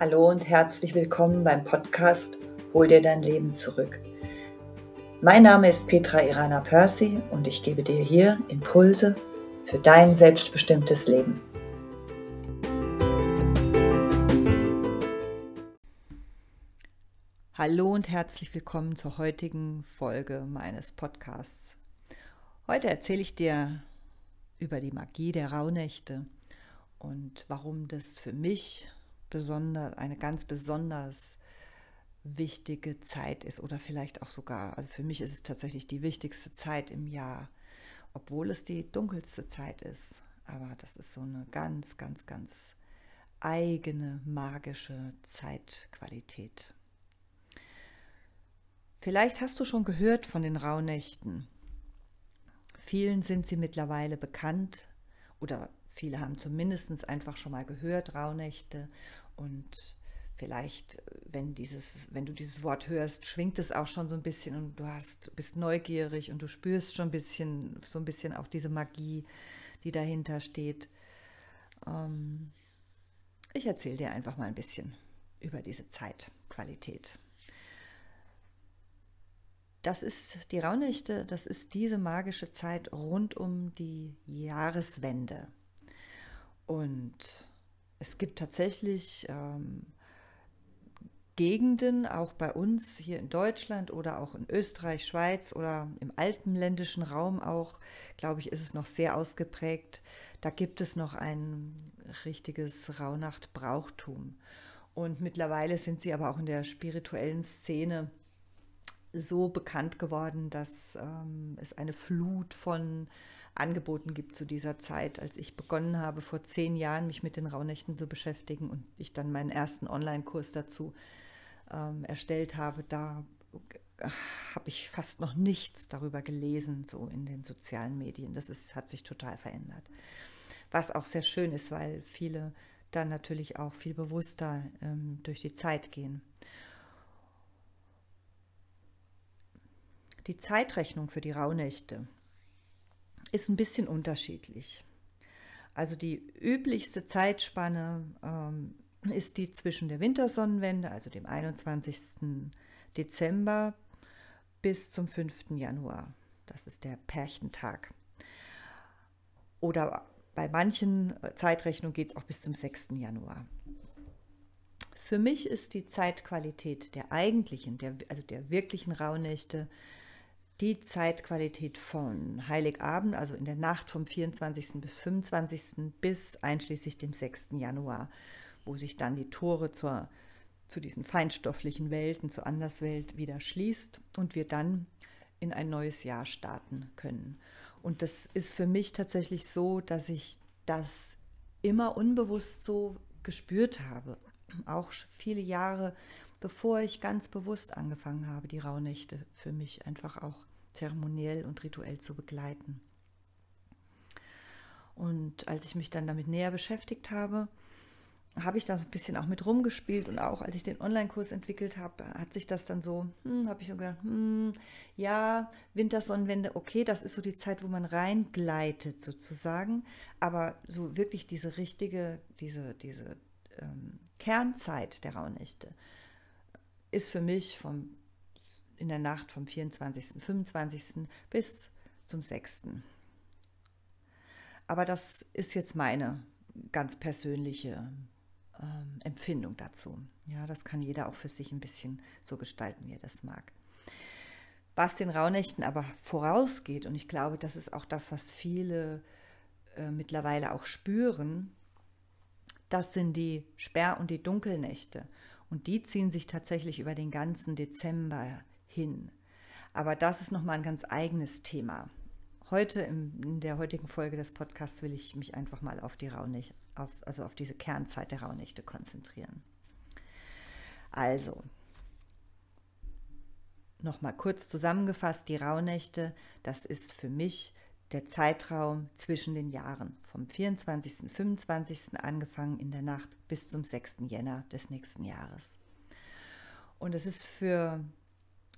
Hallo und herzlich willkommen beim Podcast Hol dir dein Leben zurück. Mein Name ist Petra Irana Percy und ich gebe dir hier Impulse für dein selbstbestimmtes Leben. Hallo und herzlich willkommen zur heutigen Folge meines Podcasts. Heute erzähle ich dir über die Magie der Rauhnächte und warum das für mich besonders, eine ganz besonders wichtige Zeit ist oder vielleicht auch sogar, also für mich ist es tatsächlich die wichtigste Zeit im Jahr, obwohl es die dunkelste Zeit ist. Aber das ist so eine ganz, ganz, ganz eigene magische Zeitqualität. Vielleicht hast du schon gehört von den Rauhnächten. Vielen sind sie mittlerweile bekannt oder viele haben zumindest einfach schon mal gehört, Rauhnächte. Und vielleicht, wenn, dieses, wenn du dieses Wort hörst, schwingt es auch schon so ein bisschen und du hast, bist neugierig und du spürst schon ein bisschen, so ein bisschen auch diese Magie, die dahinter steht. Ähm, ich erzähle dir einfach mal ein bisschen über diese Zeitqualität. Das ist die Rauhnächte, das ist diese magische Zeit rund um die Jahreswende. Und es gibt tatsächlich ähm, Gegenden, auch bei uns hier in Deutschland oder auch in Österreich, Schweiz oder im alpenländischen Raum auch, glaube ich, ist es noch sehr ausgeprägt. Da gibt es noch ein richtiges Rauhnacht-Brauchtum. Und mittlerweile sind sie aber auch in der spirituellen Szene so bekannt geworden, dass ähm, es eine Flut von Angeboten gibt zu dieser Zeit. Als ich begonnen habe, vor zehn Jahren mich mit den Rauhnächten zu beschäftigen und ich dann meinen ersten Online-Kurs dazu ähm, erstellt habe, da äh, habe ich fast noch nichts darüber gelesen, so in den sozialen Medien. Das ist, hat sich total verändert. Was auch sehr schön ist, weil viele dann natürlich auch viel bewusster ähm, durch die Zeit gehen. Die Zeitrechnung für die Rauhnächte ist ein bisschen unterschiedlich. Also die üblichste Zeitspanne ähm, ist die zwischen der Wintersonnenwende, also dem 21. Dezember, bis zum 5. Januar. Das ist der Pärchentag. Oder bei manchen Zeitrechnungen geht es auch bis zum 6. Januar. Für mich ist die Zeitqualität der eigentlichen, der, also der wirklichen Rauhnächte, die Zeitqualität von Heiligabend, also in der Nacht vom 24. bis 25. bis einschließlich dem 6. Januar, wo sich dann die Tore zur, zu diesen feinstofflichen Welten, zur Anderswelt wieder schließt und wir dann in ein neues Jahr starten können. Und das ist für mich tatsächlich so, dass ich das immer unbewusst so gespürt habe. Auch viele Jahre bevor ich ganz bewusst angefangen habe, die Rauhnächte für mich einfach auch zeremoniell und rituell zu begleiten. Und als ich mich dann damit näher beschäftigt habe, habe ich da so ein bisschen auch mit rumgespielt und auch als ich den Online-Kurs entwickelt habe, hat sich das dann so, hm, habe ich so gedacht, hm, ja, Wintersonnenwende, okay, das ist so die Zeit, wo man reingleitet sozusagen, aber so wirklich diese richtige, diese, diese ähm, Kernzeit der Rauhnächte, ist für mich vom, in der Nacht vom 24., 25. bis zum 6. Aber das ist jetzt meine ganz persönliche ähm, Empfindung dazu. Ja, das kann jeder auch für sich ein bisschen so gestalten, wie er das mag. Was den Rauhnächten aber vorausgeht, und ich glaube, das ist auch das, was viele äh, mittlerweile auch spüren, das sind die Sperr- und die Dunkelnächte. Und die ziehen sich tatsächlich über den ganzen Dezember hin. Aber das ist nochmal ein ganz eigenes Thema. Heute, in der heutigen Folge des Podcasts, will ich mich einfach mal auf die Rauhnächte, auf, also auf diese Kernzeit der Rauhnächte konzentrieren. Also, nochmal kurz zusammengefasst, die Rauhnächte, das ist für mich der Zeitraum zwischen den Jahren, vom 24. und 25. angefangen in der Nacht bis zum 6. Jänner des nächsten Jahres. Und es ist für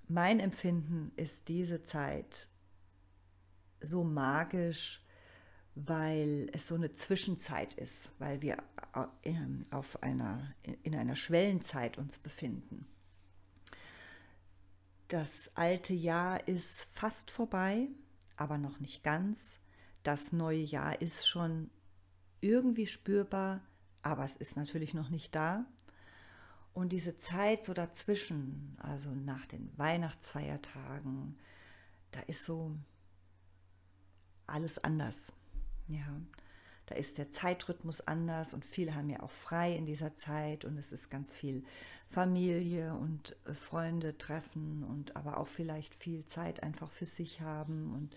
mein Empfinden ist diese Zeit so magisch, weil es so eine Zwischenzeit ist, weil wir ähm, auf einer, in einer Schwellenzeit uns befinden. Das alte Jahr ist fast vorbei, aber noch nicht ganz. Das neue Jahr ist schon irgendwie spürbar, aber es ist natürlich noch nicht da. Und diese Zeit so dazwischen, also nach den Weihnachtsfeiertagen, da ist so alles anders. Ja, da ist der Zeitrhythmus anders und viele haben ja auch frei in dieser Zeit und es ist ganz viel Familie und äh, Freunde treffen und aber auch vielleicht viel Zeit einfach für sich haben und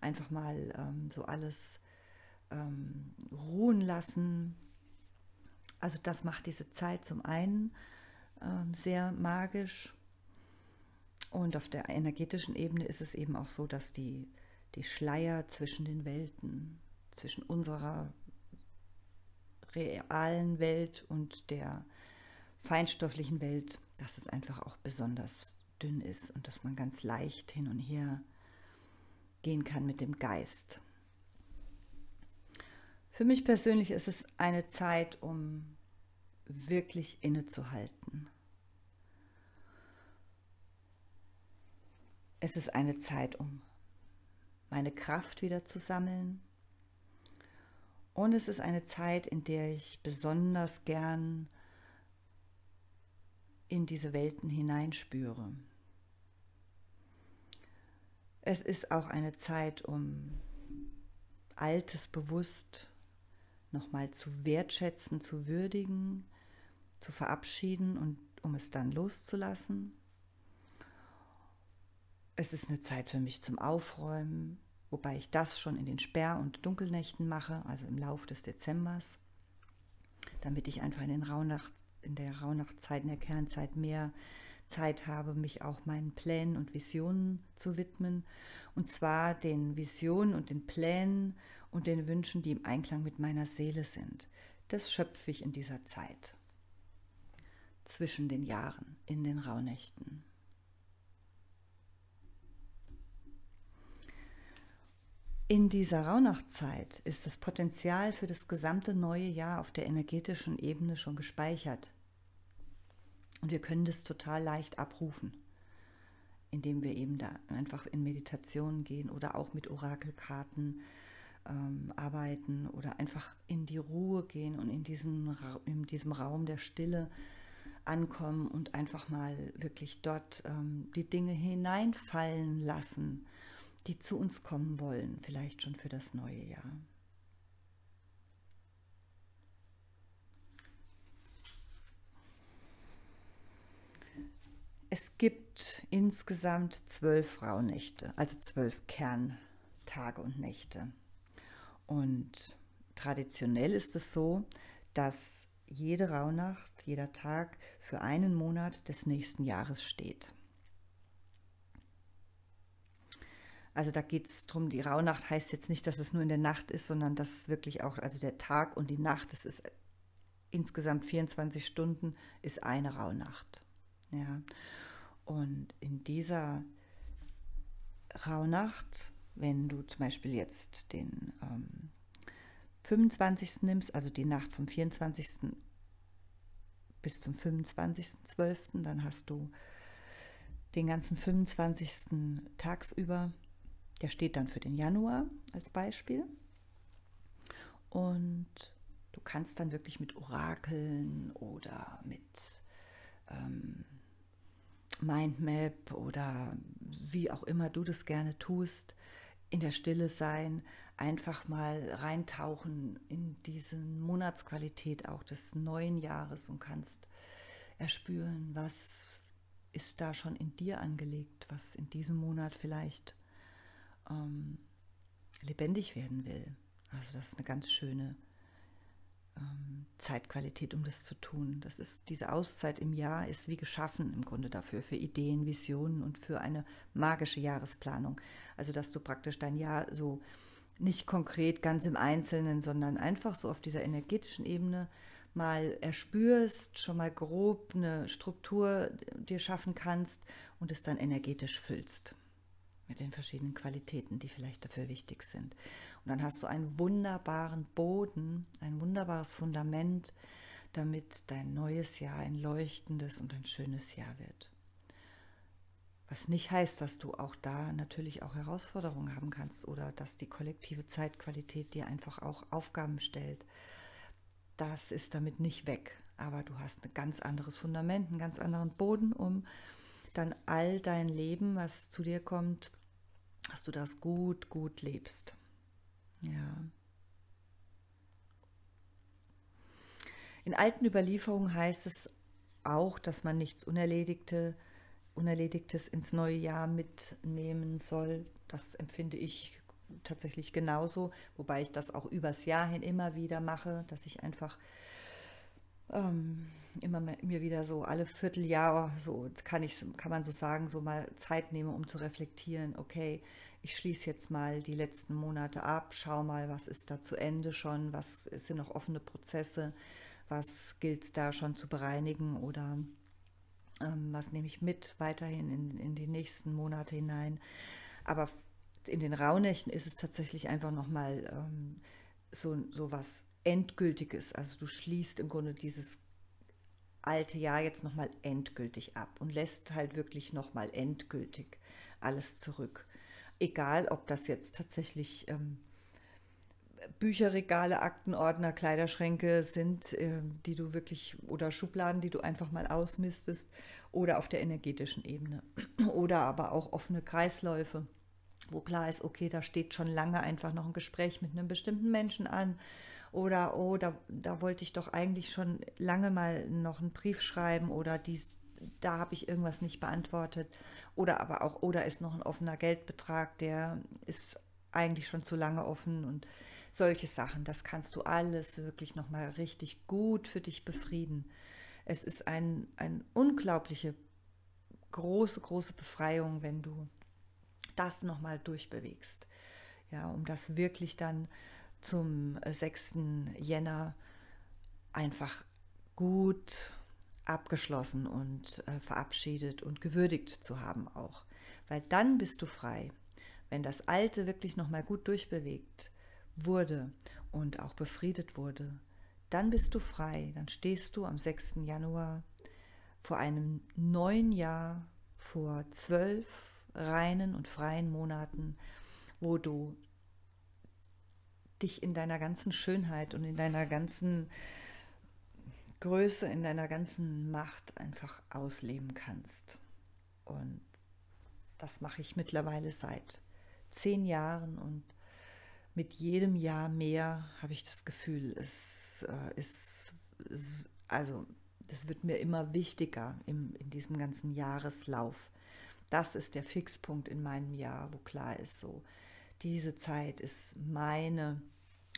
einfach mal ähm, so alles ähm, ruhen lassen. Also das macht diese Zeit zum einen ähm, sehr magisch und auf der energetischen Ebene ist es eben auch so, dass die, die Schleier zwischen den Welten zwischen unserer realen Welt und der feinstofflichen Welt, dass es einfach auch besonders dünn ist und dass man ganz leicht hin und her gehen kann mit dem Geist. Für mich persönlich ist es eine Zeit, um wirklich innezuhalten. Es ist eine Zeit, um meine Kraft wieder zu sammeln, und es ist eine Zeit, in der ich besonders gern in diese Welten hineinspüre. Es ist auch eine Zeit, um Altes bewusst nochmal zu wertschätzen, zu würdigen, zu verabschieden und um es dann loszulassen. Es ist eine Zeit für mich zum Aufräumen, wobei ich das schon in den Sperr- und Dunkelnächten mache, also im Lauf des Dezembers, damit ich einfach in, den Rauhnacht, in der Rauhnachtzeit, in der Kernzeit mehr Zeit habe, mich auch meinen Plänen und Visionen zu widmen. Und zwar den Visionen und den Plänen und den Wünschen, die im Einklang mit meiner Seele sind. Das schöpfe ich in dieser Zeit zwischen den Jahren, in den Rauhnächten. In dieser Rauhnachtzeit ist das Potenzial für das gesamte neue Jahr auf der energetischen Ebene schon gespeichert. Und wir können das total leicht abrufen, indem wir eben da einfach in Meditation gehen oder auch mit Orakelkarten ähm, arbeiten oder einfach in die Ruhe gehen und in, diesen, in diesem Raum der Stille ankommen und einfach mal wirklich dort ähm, die Dinge hineinfallen lassen die zu uns kommen wollen, vielleicht schon für das neue Jahr. Es gibt insgesamt zwölf Rauhnächte, also zwölf Kerntage und Nächte. Und traditionell ist es so, dass jede Rauhnacht, jeder Tag für einen Monat des nächsten Jahres steht. Also da geht es darum, die Rauhnacht heißt jetzt nicht, dass es nur in der Nacht ist, sondern dass wirklich auch, also der Tag und die Nacht, das ist insgesamt 24 Stunden, ist eine Rauhnacht. Ja. Und in dieser Rauhnacht, wenn du zum Beispiel jetzt den ähm, 25. nimmst, also die Nacht vom 24. bis zum 25.12., dann hast du den ganzen 25. tagsüber der steht dann für den Januar als Beispiel. Und du kannst dann wirklich mit Orakeln oder mit ähm, Mindmap oder wie auch immer du das gerne tust, in der Stille sein, einfach mal reintauchen in diese Monatsqualität auch des neuen Jahres und kannst erspüren, was ist da schon in dir angelegt, was in diesem Monat vielleicht ähm, lebendig werden will. Also das ist eine ganz schöne ähm, Zeitqualität, um das zu tun. Das ist diese Auszeit im Jahr ist wie geschaffen im Grunde dafür für Ideen, Visionen und für eine magische Jahresplanung. Also dass du praktisch dein Jahr so nicht konkret ganz im Einzelnen, sondern einfach so auf dieser energetischen Ebene mal erspürst, schon mal grob eine Struktur dir schaffen kannst und es dann energetisch füllst mit den verschiedenen Qualitäten, die vielleicht dafür wichtig sind. Und dann hast du einen wunderbaren Boden, ein wunderbares Fundament, damit dein neues Jahr ein leuchtendes und ein schönes Jahr wird. Was nicht heißt, dass du auch da natürlich auch Herausforderungen haben kannst oder dass die kollektive Zeitqualität dir einfach auch Aufgaben stellt. Das ist damit nicht weg, aber du hast ein ganz anderes Fundament, einen ganz anderen Boden, um dann all dein Leben, was zu dir kommt, dass du das gut, gut lebst. Ja. In alten Überlieferungen heißt es auch, dass man nichts Unerledigte, Unerledigtes ins neue Jahr mitnehmen soll. Das empfinde ich tatsächlich genauso, wobei ich das auch übers Jahr hin immer wieder mache, dass ich einfach ähm, immer mir wieder so alle Vierteljahr, so kann ich, kann man so sagen, so mal Zeit nehme, um zu reflektieren, okay, ich schließe jetzt mal die letzten Monate ab, schau mal, was ist da zu Ende schon, was sind noch offene Prozesse, was gilt es da schon zu bereinigen oder ähm, was nehme ich mit weiterhin in, in die nächsten Monate hinein. Aber in den Rauhnächten ist es tatsächlich einfach nochmal ähm, so, so was Endgültiges. Also du schließt im Grunde dieses alte Jahr jetzt nochmal endgültig ab und lässt halt wirklich nochmal endgültig alles zurück. Egal, ob das jetzt tatsächlich ähm, Bücherregale, Aktenordner, Kleiderschränke sind, äh, die du wirklich oder Schubladen, die du einfach mal ausmistest oder auf der energetischen Ebene oder aber auch offene Kreisläufe, wo klar ist, okay, da steht schon lange einfach noch ein Gespräch mit einem bestimmten Menschen an oder oh, da, da wollte ich doch eigentlich schon lange mal noch einen Brief schreiben oder dies, da habe ich irgendwas nicht beantwortet oder aber auch oder oh, ist noch ein offener Geldbetrag, der ist eigentlich schon zu lange offen und solche Sachen, das kannst du alles wirklich noch mal richtig gut für dich befrieden. Es ist ein, eine unglaubliche große große Befreiung, wenn du das noch mal durchbewegst. Ja, um das wirklich dann zum 6. Jänner einfach gut abgeschlossen und äh, verabschiedet und gewürdigt zu haben auch. Weil dann bist du frei. Wenn das Alte wirklich nochmal gut durchbewegt wurde und auch befriedet wurde, dann bist du frei. Dann stehst du am 6. Januar vor einem neuen Jahr, vor zwölf reinen und freien Monaten, wo du dich in deiner ganzen Schönheit und in deiner ganzen Größe, in deiner ganzen Macht einfach ausleben kannst. Und das mache ich mittlerweile seit zehn Jahren und mit jedem Jahr mehr habe ich das Gefühl, es äh, ist, also das wird mir immer wichtiger im, in diesem ganzen Jahreslauf. Das ist der Fixpunkt in meinem Jahr, wo klar ist, so, diese Zeit ist meine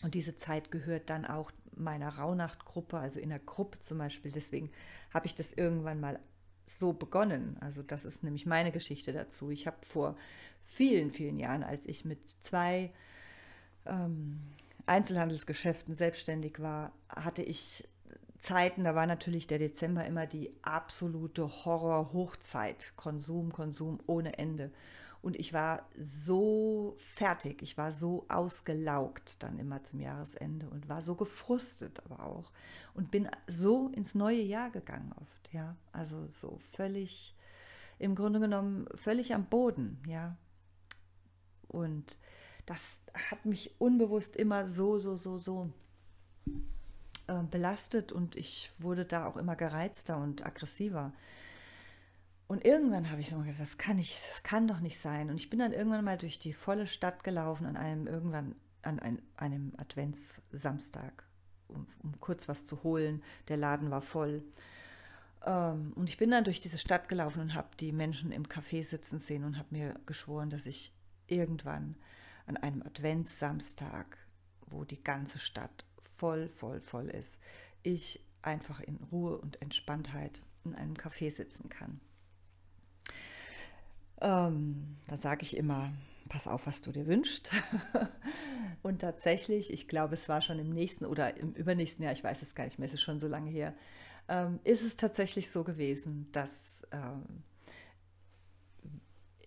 und diese Zeit gehört dann auch meiner Rauhnachtgruppe, also in der Gruppe zum Beispiel. Deswegen habe ich das irgendwann mal so begonnen. Also das ist nämlich meine Geschichte dazu. Ich habe vor vielen, vielen Jahren, als ich mit zwei ähm, Einzelhandelsgeschäften selbstständig war, hatte ich Zeiten, da war natürlich der Dezember immer die absolute Horror-Hochzeit. Konsum, Konsum ohne Ende. Und ich war so fertig, ich war so ausgelaugt dann immer zum Jahresende und war so gefrustet aber auch und bin so ins neue Jahr gegangen oft, ja. Also so völlig, im Grunde genommen völlig am Boden, ja. Und das hat mich unbewusst immer so, so, so, so äh, belastet und ich wurde da auch immer gereizter und aggressiver. Und irgendwann habe ich so gedacht, das kann nicht, das kann doch nicht sein. Und ich bin dann irgendwann mal durch die volle Stadt gelaufen an einem irgendwann an ein, einem Adventssamstag, um, um, kurz was zu holen. Der Laden war voll. Ähm, und ich bin dann durch diese Stadt gelaufen und habe die Menschen im Café sitzen sehen und habe mir geschworen, dass ich irgendwann an einem Adventssamstag, wo die ganze Stadt voll, voll, voll ist, ich einfach in Ruhe und Entspanntheit in einem Café sitzen kann. Ähm, da sage ich immer, pass auf, was du dir wünschst. und tatsächlich, ich glaube, es war schon im nächsten oder im übernächsten Jahr, ich weiß es gar nicht mehr, es ist schon so lange her, ähm, ist es tatsächlich so gewesen, dass ähm,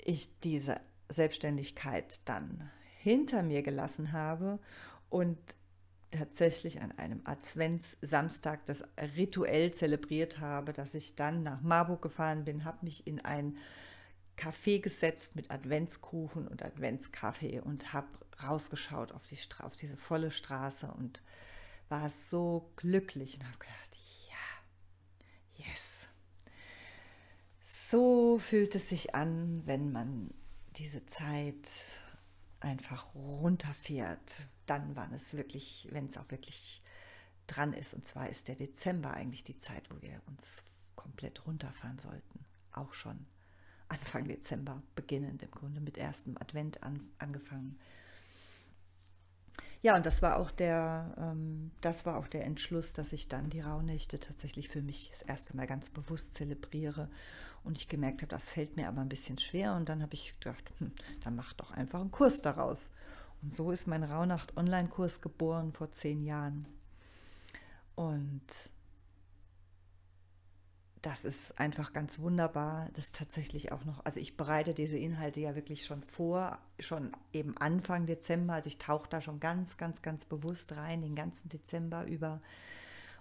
ich diese Selbstständigkeit dann hinter mir gelassen habe und tatsächlich an einem Advents-Samstag das rituell zelebriert habe, dass ich dann nach Marburg gefahren bin, habe mich in ein Café gesetzt mit Adventskuchen und Adventskaffee und habe rausgeschaut auf, die auf diese volle Straße und war so glücklich und habe gedacht, ja, yes. So fühlt es sich an, wenn man diese Zeit einfach runterfährt, dann wann es wirklich, wenn es auch wirklich dran ist. Und zwar ist der Dezember eigentlich die Zeit, wo wir uns komplett runterfahren sollten. Auch schon Anfang Dezember beginnend, im Grunde mit erstem Advent an, angefangen. Ja, und das war auch der, ähm, das war auch der Entschluss, dass ich dann die Rauhnächte tatsächlich für mich das erste Mal ganz bewusst zelebriere und ich gemerkt habe, das fällt mir aber ein bisschen schwer. Und dann habe ich gedacht, hm, dann mach doch einfach einen Kurs daraus. Und so ist mein Rauhnacht-Online-Kurs geboren vor zehn Jahren. Und das ist einfach ganz wunderbar, das tatsächlich auch noch, also ich bereite diese Inhalte ja wirklich schon vor, schon eben Anfang Dezember, also ich tauche da schon ganz, ganz, ganz bewusst rein, den ganzen Dezember über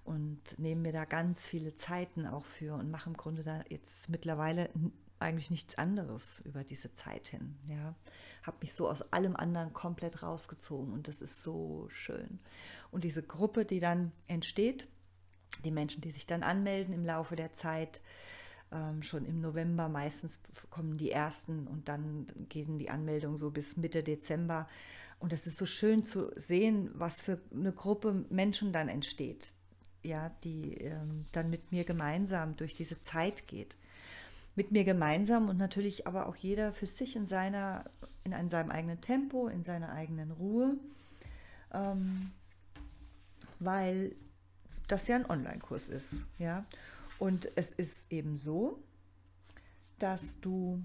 und nehme mir da ganz viele Zeiten auch für und mache im Grunde da jetzt mittlerweile eigentlich nichts anderes über diese Zeit hin. Ja, habe mich so aus allem anderen komplett rausgezogen und das ist so schön. Und diese Gruppe, die dann entsteht, die Menschen, die sich dann anmelden im Laufe der Zeit, ähm, schon im November meistens kommen die ersten und dann gehen die Anmeldungen so bis Mitte Dezember. Und das ist so schön zu sehen, was für eine Gruppe Menschen dann entsteht, ja, die ähm, dann mit mir gemeinsam durch diese Zeit geht. Mit mir gemeinsam und natürlich aber auch jeder für sich in seiner, in, in seinem eigenen Tempo, in seiner eigenen Ruhe, ähm, weil das ja ein Online-Kurs ist, ja. Und es ist eben so, dass du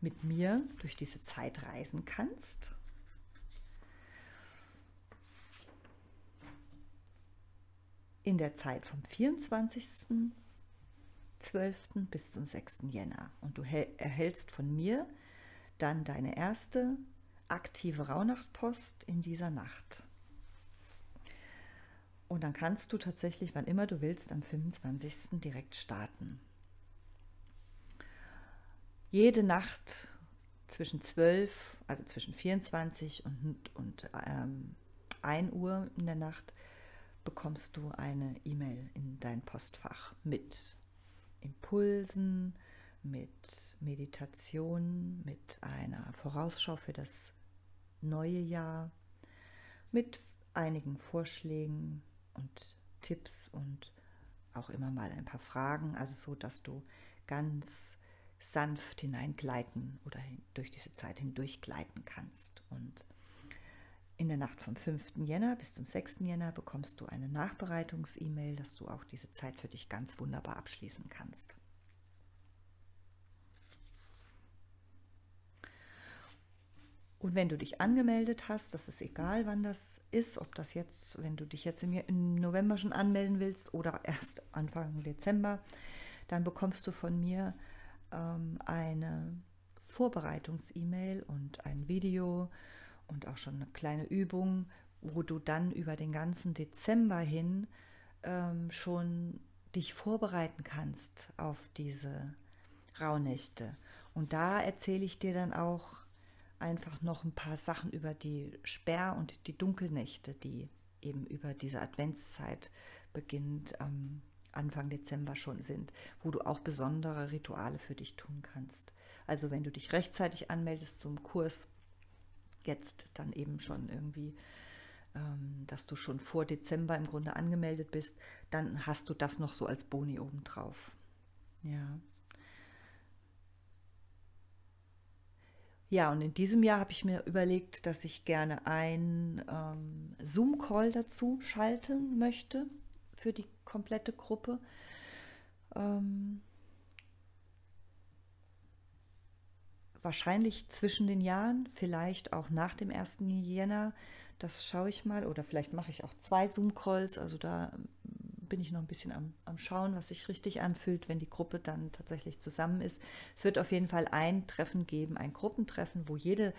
mit mir durch diese Zeit reisen kannst in der Zeit vom 24.12. bis zum 6. Jänner. Und du erhältst von mir dann deine erste aktive Rauhnachtpost in dieser Nacht. Und dann kannst du tatsächlich, wann immer du willst, am 25. direkt starten. Jede Nacht zwischen 12, also zwischen 24 und, und ähm, 1 Uhr in der Nacht, bekommst du eine E-Mail in dein Postfach mit Impulsen, mit Meditation, mit einer Vorausschau für das neue Jahr, mit einigen Vorschlägen und Tipps und auch immer mal ein paar Fragen, also so, dass du ganz sanft hineingleiten oder durch diese Zeit hindurch gleiten kannst. Und in der Nacht vom 5. Jänner bis zum 6. Jänner bekommst du eine Nachbereitungs-E-Mail, dass du auch diese Zeit für dich ganz wunderbar abschließen kannst. Und wenn du dich angemeldet hast, das ist egal, wann das ist, ob das jetzt, wenn du dich jetzt im November schon anmelden willst oder erst Anfang Dezember, dann bekommst du von mir ähm, eine Vorbereitungs-E-Mail und ein Video und auch schon eine kleine Übung, wo du dann über den ganzen Dezember hin ähm, schon dich vorbereiten kannst auf diese Rauhnächte. Und da erzähle ich dir dann auch einfach noch ein paar Sachen über die Sperr- und die Dunkelnächte, die eben über diese Adventszeit beginnt am Anfang Dezember schon sind, wo du auch besondere Rituale für dich tun kannst. Also wenn du dich rechtzeitig anmeldest zum Kurs, jetzt dann eben schon irgendwie, ähm, dass du schon vor Dezember im Grunde angemeldet bist, dann hast du das noch so als Boni obendrauf. Ja. Ja, und in diesem Jahr habe ich mir überlegt, dass ich gerne ein ähm, Zoom-Call dazu schalten möchte für die komplette Gruppe. Ähm, wahrscheinlich zwischen den Jahren, vielleicht auch nach dem 1. Jänner. Das schaue ich mal. Oder vielleicht mache ich auch zwei Zoom-Calls. Also da bin ich noch ein bisschen am, am Schauen, was sich richtig anfühlt, wenn die Gruppe dann tatsächlich zusammen ist. Es wird auf jeden Fall ein Treffen geben, ein Gruppentreffen, wo jede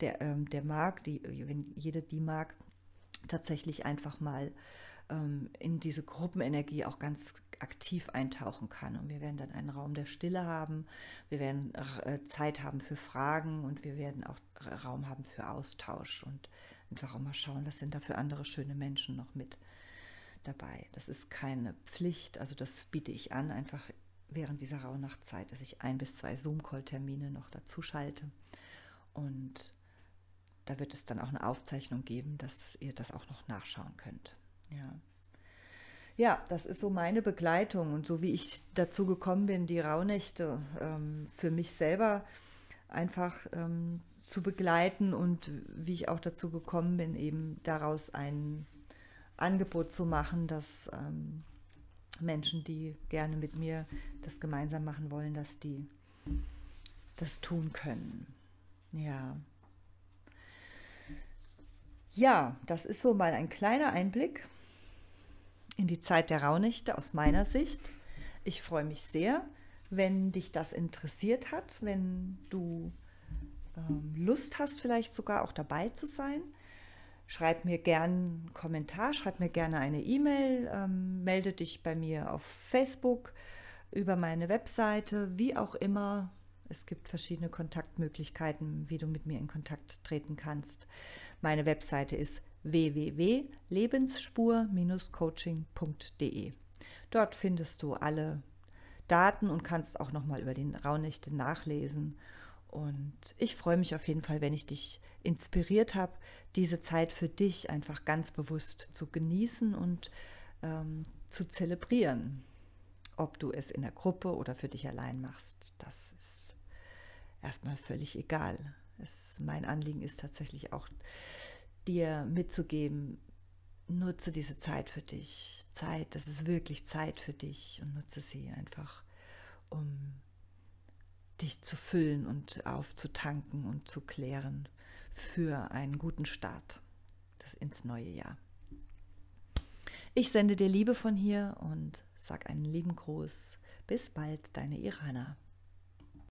der, ähm, der mag, die, wenn jede die mag, tatsächlich einfach mal ähm, in diese Gruppenenergie auch ganz aktiv eintauchen kann. Und wir werden dann einen Raum der Stille haben, wir werden äh, Zeit haben für Fragen und wir werden auch Raum haben für Austausch und einfach auch mal schauen, was sind da für andere schöne Menschen noch mit dabei. Das ist keine Pflicht, also das biete ich an, einfach während dieser Rauhnachtzeit, dass ich ein bis zwei Zoom-Call-Termine noch dazu schalte. Und da wird es dann auch eine Aufzeichnung geben, dass ihr das auch noch nachschauen könnt. Ja. Ja, das ist so meine Begleitung und so wie ich dazu gekommen bin, die Rauhnächte ähm, für mich selber einfach ähm, zu begleiten und wie ich auch dazu gekommen bin, eben daraus ein Angebot zu machen, dass ähm, Menschen, die gerne mit mir das gemeinsam machen wollen, dass die das tun können. Ja. Ja, das ist so mal ein kleiner Einblick in die Zeit der Rauhnächte aus meiner Sicht. Ich freue mich sehr, wenn dich das interessiert hat, wenn du ähm, Lust hast, vielleicht sogar auch dabei zu sein. Schreib mir gerne einen Kommentar, schreib mir gerne eine E-Mail, ähm, melde dich bei mir auf Facebook, über meine Webseite, wie auch immer. Es gibt verschiedene Kontaktmöglichkeiten, wie du mit mir in Kontakt treten kannst. Meine Webseite ist www.lebensspur-coaching.de. Dort findest du alle Daten und kannst auch noch mal über den Rauhnächte nachlesen. Und ich freue mich auf jeden Fall, wenn ich dich inspiriert habe, diese Zeit für dich einfach ganz bewusst zu genießen und ähm, zu zelebrieren. Ob du es in der Gruppe oder für dich allein machst, das ist erstmal völlig egal. Es, mein Anliegen ist tatsächlich auch dir mitzugeben, nutze diese Zeit für dich. Zeit, das ist wirklich Zeit für dich und nutze sie einfach, um dich zu füllen und aufzutanken und zu klären für einen guten Start ins neue Jahr. Ich sende dir Liebe von hier und sag einen lieben Gruß. Bis bald, deine Irana.